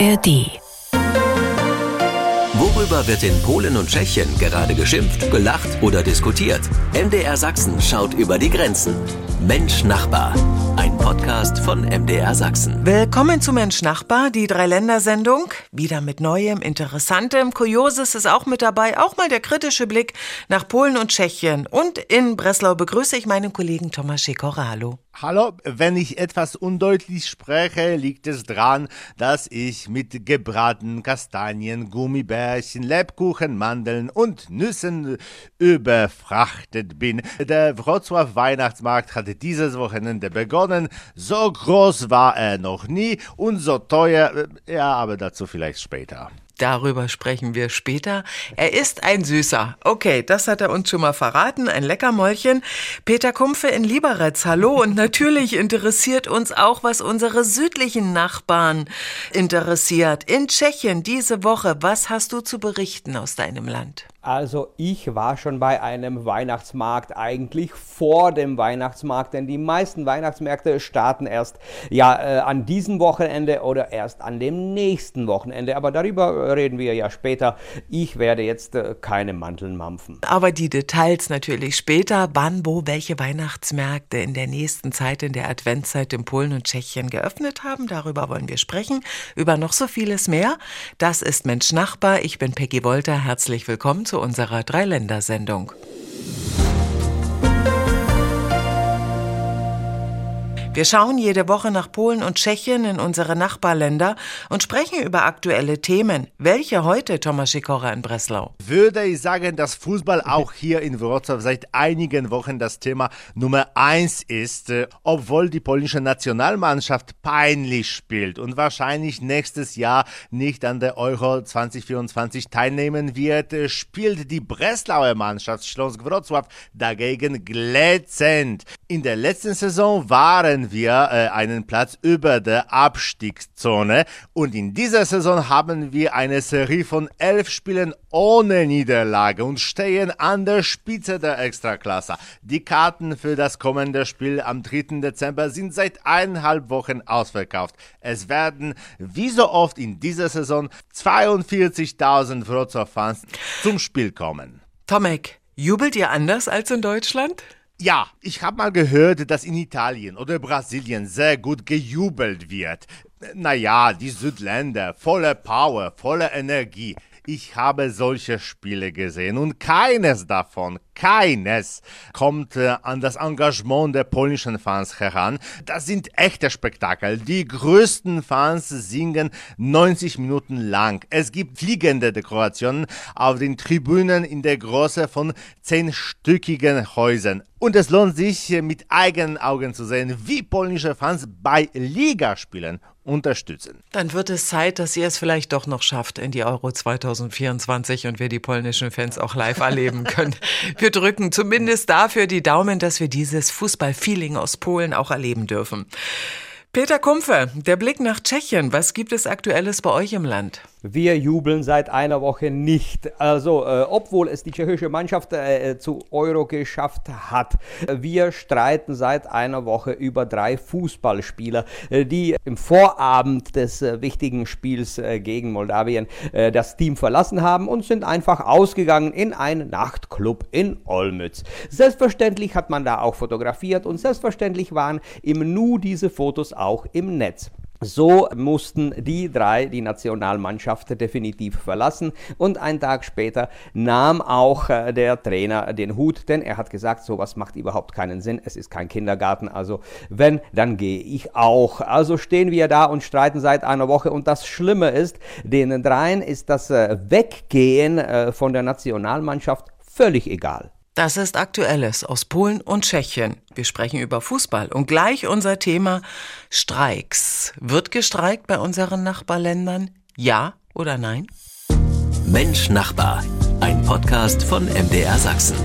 ARD. Worüber wird in Polen und Tschechien gerade geschimpft, gelacht oder diskutiert? MDR Sachsen schaut über die Grenzen. Mensch Nachbar. Ein Podcast von MDR Sachsen. Willkommen zu Mensch Nachbar, die Dreiländersendung. Wieder mit Neuem, Interessantem. Kurioses ist auch mit dabei. Auch mal der kritische Blick nach Polen und Tschechien. Und in Breslau begrüße ich meinen Kollegen Thomas Schikora. Hallo. Hallo, wenn ich etwas undeutlich spreche, liegt es daran, dass ich mit gebratenen Kastanien, Gummibärchen, Lebkuchen, Mandeln und Nüssen überfrachtet bin. Der Wrocław Weihnachtsmarkt hatte dieses Wochenende begonnen. So groß war er noch nie und so teuer, ja, aber dazu vielleicht später. Darüber sprechen wir später. Er ist ein Süßer. Okay, das hat er uns schon mal verraten. Ein Leckermäulchen. Peter Kumpfe in Lieberetz. Hallo. Und natürlich interessiert uns auch, was unsere südlichen Nachbarn interessiert. In Tschechien diese Woche. Was hast du zu berichten aus deinem Land? Also ich war schon bei einem Weihnachtsmarkt eigentlich vor dem Weihnachtsmarkt, denn die meisten Weihnachtsmärkte starten erst ja äh, an diesem Wochenende oder erst an dem nächsten Wochenende. Aber darüber reden wir ja später. Ich werde jetzt äh, keine Manteln mampfen. Aber die Details natürlich später, wann, wo, welche Weihnachtsmärkte in der nächsten Zeit, in der Adventszeit in Polen und Tschechien geöffnet haben. Darüber wollen wir sprechen. Über noch so vieles mehr. Das ist Mensch Nachbar. Ich bin Peggy Wolter. Herzlich willkommen zu unserer Dreiländersendung. Wir schauen jede Woche nach Polen und Tschechien in unsere Nachbarländer und sprechen über aktuelle Themen. Welche heute, Thomas Schikora in Breslau? Würde ich sagen, dass Fußball auch hier in Wrocław seit einigen Wochen das Thema Nummer eins ist, äh, obwohl die polnische Nationalmannschaft peinlich spielt und wahrscheinlich nächstes Jahr nicht an der Euro 2024 teilnehmen wird, äh, spielt die Breslauer Mannschaft Schloss Wrocław dagegen glänzend. In der letzten Saison waren wir äh, einen Platz über der Abstiegszone und in dieser Saison haben wir eine Serie von elf Spielen ohne Niederlage und stehen an der Spitze der Extraklasse. Die Karten für das kommende Spiel am 3. Dezember sind seit eineinhalb Wochen ausverkauft. Es werden, wie so oft in dieser Saison, 42.000 Wrocław-Fans zum Spiel kommen. Tomek, jubelt ihr anders als in Deutschland? Ja, ich habe mal gehört, dass in Italien oder Brasilien sehr gut gejubelt wird. Naja, die Südländer, voller Power, voller Energie. Ich habe solche Spiele gesehen und keines davon, keines kommt äh, an das Engagement der polnischen Fans heran. Das sind echte Spektakel. Die größten Fans singen 90 Minuten lang. Es gibt fliegende Dekorationen auf den Tribünen in der Größe von zehnstöckigen Häusern. Und es lohnt sich mit eigenen Augen zu sehen, wie polnische Fans bei Ligaspielen unterstützen. Dann wird es Zeit, dass ihr es vielleicht doch noch schafft in die Euro 2024 und wir die polnischen Fans auch live erleben können. Wir drücken zumindest dafür die Daumen, dass wir dieses Fußballfeeling aus Polen auch erleben dürfen. Peter Kumpfe, der Blick nach Tschechien. Was gibt es Aktuelles bei euch im Land? Wir jubeln seit einer Woche nicht. Also, äh, obwohl es die tschechische Mannschaft äh, zu Euro geschafft hat. Wir streiten seit einer Woche über drei Fußballspieler, äh, die im Vorabend des äh, wichtigen Spiels äh, gegen Moldawien äh, das Team verlassen haben und sind einfach ausgegangen in einen Nachtclub in Olmütz. Selbstverständlich hat man da auch fotografiert und selbstverständlich waren im Nu diese Fotos auch im Netz. So mussten die drei die Nationalmannschaft definitiv verlassen und einen Tag später nahm auch äh, der Trainer den Hut, denn er hat gesagt, sowas macht überhaupt keinen Sinn, es ist kein Kindergarten, also wenn, dann gehe ich auch. Also stehen wir da und streiten seit einer Woche und das Schlimme ist, den dreien ist das äh, Weggehen äh, von der Nationalmannschaft völlig egal. Das ist Aktuelles aus Polen und Tschechien. Wir sprechen über Fußball und gleich unser Thema Streiks. Wird gestreikt bei unseren Nachbarländern? Ja oder nein? Mensch Nachbar, ein Podcast von MDR Sachsen.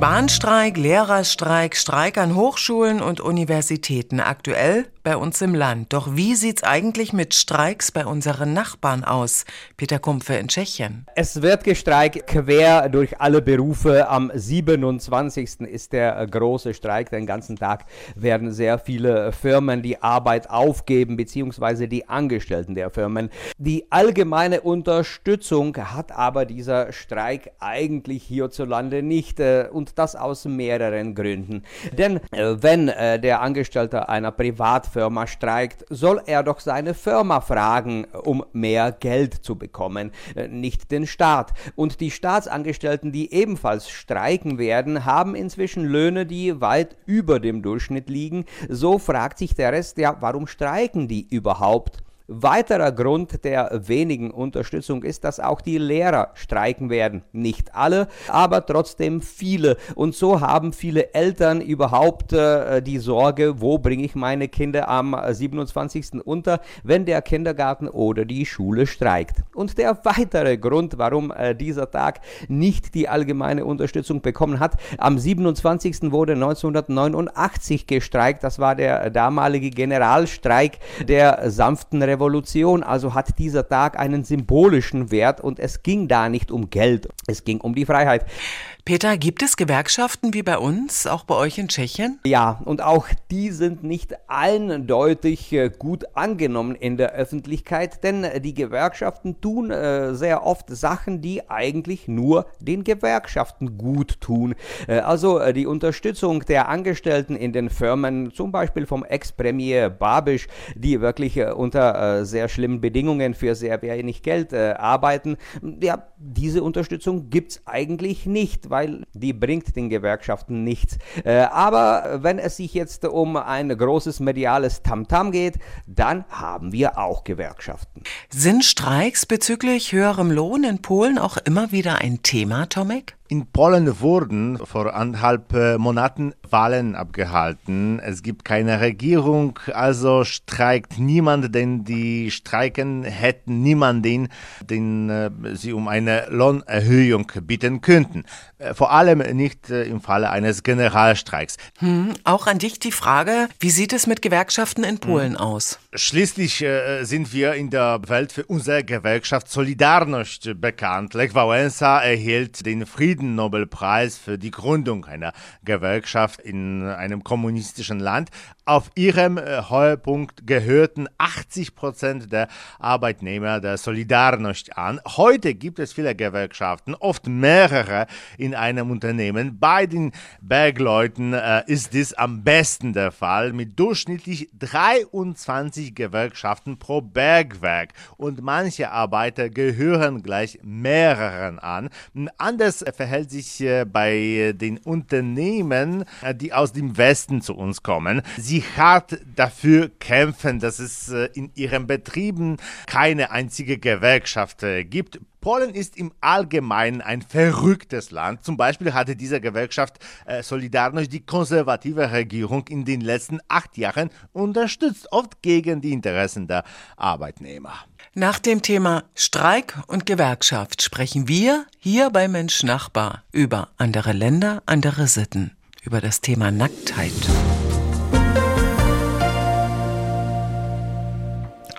Bahnstreik, Lehrerstreik, Streik an Hochschulen und Universitäten aktuell bei uns im Land. Doch wie sieht's eigentlich mit Streiks bei unseren Nachbarn aus? Peter Kumpfe in Tschechien. Es wird gestreikt quer durch alle Berufe. Am 27. ist der große Streik. Den ganzen Tag werden sehr viele Firmen die Arbeit aufgeben, beziehungsweise die Angestellten der Firmen. Die allgemeine Unterstützung hat aber dieser Streik eigentlich hierzulande nicht äh, und das aus mehreren Gründen. Denn äh, wenn äh, der Angestellte einer Privatfirma Firma streikt, soll er doch seine Firma fragen, um mehr Geld zu bekommen, äh, nicht den Staat. Und die Staatsangestellten, die ebenfalls streiken werden, haben inzwischen Löhne, die weit über dem Durchschnitt liegen. So fragt sich der Rest, ja, warum streiken die überhaupt? Weiterer Grund der wenigen Unterstützung ist, dass auch die Lehrer streiken werden. Nicht alle, aber trotzdem viele. Und so haben viele Eltern überhaupt äh, die Sorge, wo bringe ich meine Kinder am 27. unter, wenn der Kindergarten oder die Schule streikt. Und der weitere Grund, warum äh, dieser Tag nicht die allgemeine Unterstützung bekommen hat, am 27. wurde 1989 gestreikt. Das war der damalige Generalstreik der sanften Revolution. Revolution, also hat dieser Tag einen symbolischen Wert und es ging da nicht um Geld, es ging um die Freiheit. Peter, gibt es Gewerkschaften wie bei uns, auch bei euch in Tschechien? Ja, und auch die sind nicht eindeutig äh, gut angenommen in der Öffentlichkeit, denn die Gewerkschaften tun äh, sehr oft Sachen, die eigentlich nur den Gewerkschaften gut tun. Äh, also die Unterstützung der Angestellten in den Firmen, zum Beispiel vom Ex-Premier Babisch, die wirklich äh, äh, sehr schlimmen Bedingungen für sehr wenig Geld arbeiten, ja, diese Unterstützung gibt es eigentlich nicht, weil weil die bringt den Gewerkschaften nichts. Äh, aber wenn es sich jetzt um ein großes mediales Tamtam -Tam geht, dann haben wir auch Gewerkschaften. Sind Streiks bezüglich höherem Lohn in Polen auch immer wieder ein Thema, Tomek? In Polen wurden vor anderthalb äh, Monaten Wahlen abgehalten. Es gibt keine Regierung, also streikt niemand, denn die Streiken hätten niemanden, den äh, sie um eine Lohnerhöhung bitten könnten. Äh, vor allem nicht im Falle eines Generalstreiks. Hm, auch an dich die Frage, wie sieht es mit Gewerkschaften in Polen hm. aus? Schließlich sind wir in der Welt für unsere Gewerkschaft Solidarność bekannt. Lech Wałęsa erhielt den Frieden Friedennobelpreis für die Gründung einer Gewerkschaft in einem kommunistischen Land. Auf ihrem äh, Höhepunkt gehörten 80 Prozent der Arbeitnehmer der Solidarność an. Heute gibt es viele Gewerkschaften, oft mehrere in einem Unternehmen. Bei den Bergleuten äh, ist dies am besten der Fall mit durchschnittlich 23 Gewerkschaften pro Bergwerk und manche Arbeiter gehören gleich mehreren an. Anders verhält sich äh, bei den Unternehmen, äh, die aus dem Westen zu uns kommen. Sie hart dafür kämpfen, dass es äh, in ihren Betrieben keine einzige Gewerkschaft gibt. Polen ist im Allgemeinen ein verrücktes Land. Zum Beispiel hatte diese Gewerkschaft äh, Solidarność die konservative Regierung in den letzten acht Jahren unterstützt, oft gegen die Interessen der Arbeitnehmer. Nach dem Thema Streik und Gewerkschaft sprechen wir hier bei Mensch Nachbar über andere Länder, andere Sitten, über das Thema Nacktheit.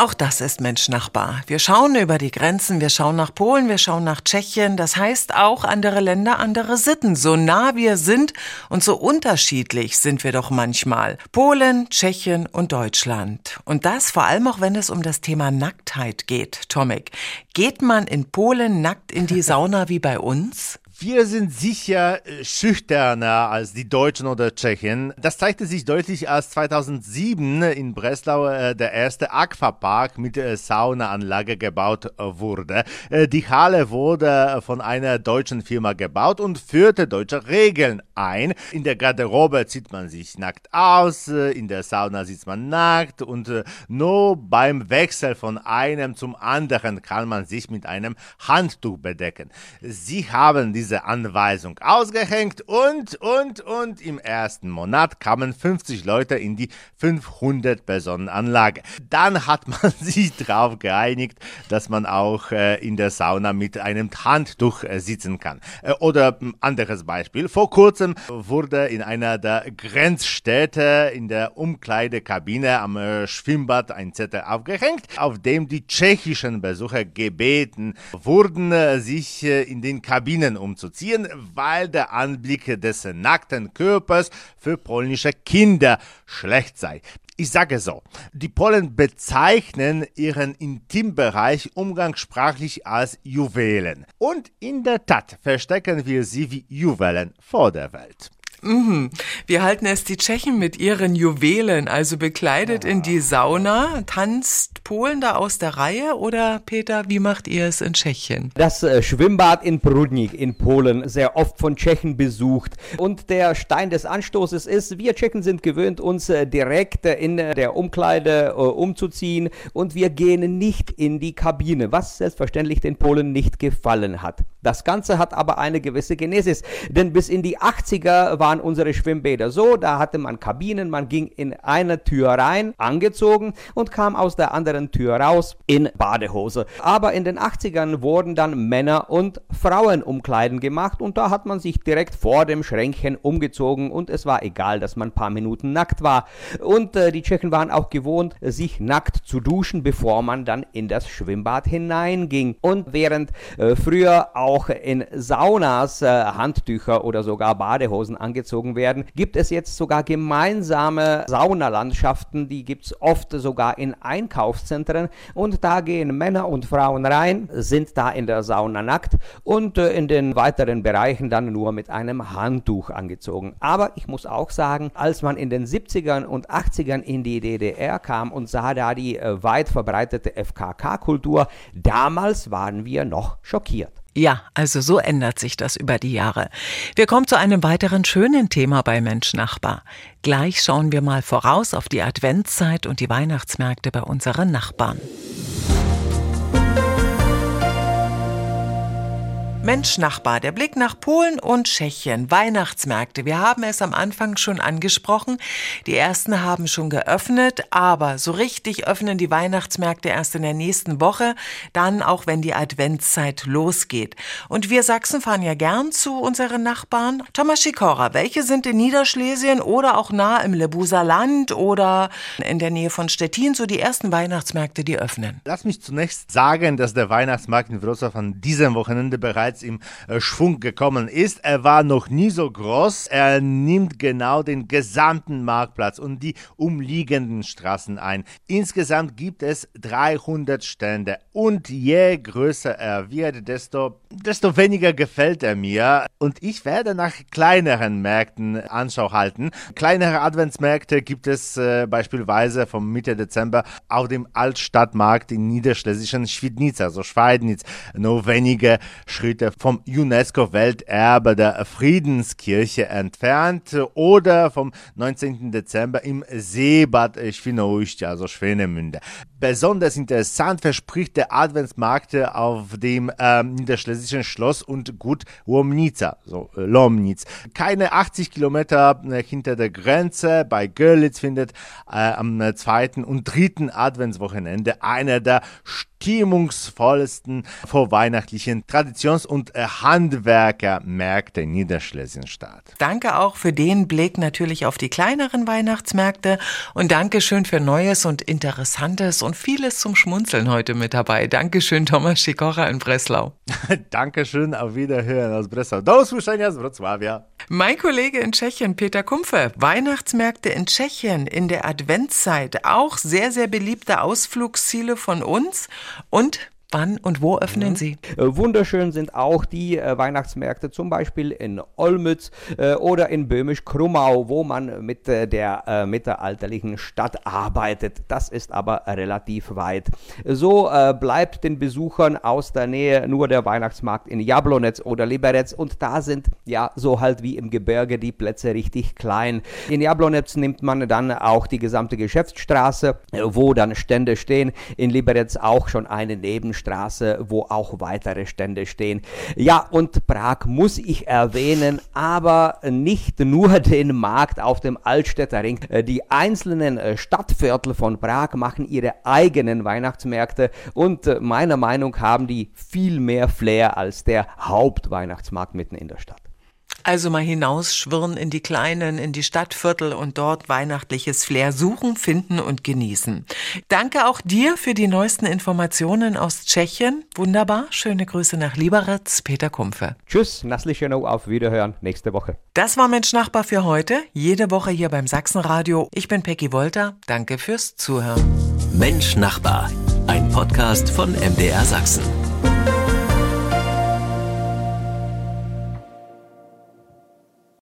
Auch das ist Mensch-Nachbar. Wir schauen über die Grenzen, wir schauen nach Polen, wir schauen nach Tschechien. Das heißt auch andere Länder, andere Sitten. So nah wir sind und so unterschiedlich sind wir doch manchmal. Polen, Tschechien und Deutschland. Und das vor allem auch, wenn es um das Thema Nacktheit geht. Tomik, geht man in Polen nackt in die Sauna wie bei uns? Wir sind sicher äh, schüchterner als die Deutschen oder Tschechen. Das zeigte sich deutlich, als 2007 in Breslau äh, der erste Aquapark mit äh, Saunaanlage gebaut wurde. Die Halle wurde von einer deutschen Firma gebaut und führte deutsche Regeln ein. In der Garderobe zieht man sich nackt aus, in der Sauna sitzt man nackt und nur beim Wechsel von einem zum anderen kann man sich mit einem Handtuch bedecken. Sie haben diese diese Anweisung ausgehängt und, und, und im ersten Monat kamen 50 Leute in die 500-Personen-Anlage. Dann hat man sich darauf geeinigt, dass man auch äh, in der Sauna mit einem Handtuch äh, sitzen kann. Äh, oder ein anderes Beispiel. Vor kurzem wurde in einer der Grenzstädte in der Umkleidekabine am äh, Schwimmbad ein Zettel aufgehängt, auf dem die tschechischen Besucher gebeten wurden, äh, sich äh, in den Kabinen umzuziehen, weil der Anblick des nackten Körpers für polnische Kinder schlecht sei. Ich sage so, die Polen bezeichnen ihren Intimbereich umgangssprachlich als Juwelen. Und in der Tat verstecken wir sie wie Juwelen vor der Welt. Mhm. Wir halten es die Tschechen mit ihren Juwelen, also bekleidet in die Sauna. Tanzt Polen da aus der Reihe oder Peter, wie macht ihr es in Tschechien? Das äh, Schwimmbad in Prudnik in Polen, sehr oft von Tschechen besucht. Und der Stein des Anstoßes ist, wir Tschechen sind gewöhnt, uns äh, direkt äh, in der Umkleide umzuziehen und wir gehen nicht in die Kabine, was selbstverständlich den Polen nicht gefallen hat. Das Ganze hat aber eine gewisse Genesis, denn bis in die 80er waren unsere Schwimmbäder so, da hatte man Kabinen, man ging in eine Tür rein, angezogen und kam aus der anderen Tür raus in Badehose. Aber in den 80ern wurden dann Männer- und Frauenumkleiden gemacht und da hat man sich direkt vor dem Schränkchen umgezogen und es war egal, dass man ein paar Minuten nackt war. Und äh, die Tschechen waren auch gewohnt, sich nackt zu duschen, bevor man dann in das Schwimmbad hineinging. Und während äh, früher auch auch in Saunas äh, Handtücher oder sogar Badehosen angezogen werden, gibt es jetzt sogar gemeinsame Saunalandschaften, die gibt es oft sogar in Einkaufszentren und da gehen Männer und Frauen rein, sind da in der Sauna nackt und äh, in den weiteren Bereichen dann nur mit einem Handtuch angezogen. Aber ich muss auch sagen, als man in den 70ern und 80ern in die DDR kam und sah da die äh, weit verbreitete FKK-Kultur, damals waren wir noch schockiert. Ja, also so ändert sich das über die Jahre. Wir kommen zu einem weiteren schönen Thema bei Mensch Nachbar. Gleich schauen wir mal voraus auf die Adventszeit und die Weihnachtsmärkte bei unseren Nachbarn. Mensch Nachbar, der Blick nach Polen und Tschechien, Weihnachtsmärkte. Wir haben es am Anfang schon angesprochen. Die ersten haben schon geöffnet, aber so richtig öffnen die Weihnachtsmärkte erst in der nächsten Woche, dann auch wenn die Adventszeit losgeht. Und wir Sachsen fahren ja gern zu unseren Nachbarn. Thomas Schikora, welche sind in Niederschlesien oder auch nah im Lebuser Land oder in der Nähe von Stettin so die ersten Weihnachtsmärkte, die öffnen? Lass mich zunächst sagen, dass der Weihnachtsmarkt in Wrocław an diesem Wochenende bereits bereits im äh, Schwung gekommen ist. Er war noch nie so groß. Er nimmt genau den gesamten Marktplatz und die umliegenden Straßen ein. Insgesamt gibt es 300 Stände und je größer er wird, desto, desto weniger gefällt er mir. Und ich werde nach kleineren Märkten Anschau halten. Kleinere Adventsmärkte gibt es äh, beispielsweise vom Mitte Dezember auf dem Altstadtmarkt in niederschlesischen Schwidnitz, also Schweidnitz, nur wenige Schritte vom UNESCO-Welterbe der Friedenskirche entfernt oder vom 19. Dezember im Seebad Świnoujście, also Schwenemünde. Besonders interessant verspricht der Adventsmarkt auf dem ähm, niederschlesischen Schloss und Gut Łomnica, so äh, Lomnitz. Keine 80 Kilometer äh, hinter der Grenze bei Görlitz findet äh, am zweiten und dritten Adventswochenende einer der stimmungsvollsten vorweihnachtlichen Traditions- und äh, Handwerkermärkte in Niederschlesien statt. Danke auch für den Blick natürlich auf die kleineren Weihnachtsmärkte und Dankeschön für Neues und Interessantes und vieles zum Schmunzeln heute mit dabei. Dankeschön, Thomas Schikora in Breslau. Dankeschön, auf Wiederhören aus Breslau. Do usłyszenia z Wrocławia. Mein Kollege in Tschechien, Peter Kumpfe, Weihnachtsmärkte in Tschechien in der Adventszeit, auch sehr, sehr beliebte Ausflugsziele von uns und Wann und wo öffnen mhm. Sie? Äh, wunderschön sind auch die äh, Weihnachtsmärkte, zum Beispiel in Olmütz äh, oder in Böhmisch-Krummau, wo man mit äh, der äh, mittelalterlichen Stadt arbeitet. Das ist aber relativ weit. So äh, bleibt den Besuchern aus der Nähe nur der Weihnachtsmarkt in Jablonetz oder Liberec und da sind ja so halt wie im Gebirge die Plätze richtig klein. In Jablonetz nimmt man dann auch die gesamte Geschäftsstraße, wo dann Stände stehen. In Liberec auch schon eine Nebenstraße Straße, wo auch weitere Stände stehen. Ja, und Prag muss ich erwähnen, aber nicht nur den Markt auf dem Altstädter Ring. Äh, die einzelnen äh, Stadtviertel von Prag machen ihre eigenen Weihnachtsmärkte und äh, meiner Meinung nach haben die viel mehr Flair als der Hauptweihnachtsmarkt mitten in der Stadt. Also mal hinausschwirren in die kleinen, in die Stadtviertel und dort weihnachtliches Flair suchen, finden und genießen. Danke auch dir für die neuesten Informationen aus Tschechien. Wunderbar. Schöne Grüße nach Liberec, Peter Kumpfe. Tschüss, Naslischenow, auf Wiederhören nächste Woche. Das war Mensch Nachbar für heute. Jede Woche hier beim Sachsenradio. Ich bin Peggy Wolter. Danke fürs Zuhören. Mensch Nachbar. Ein Podcast von MDR Sachsen.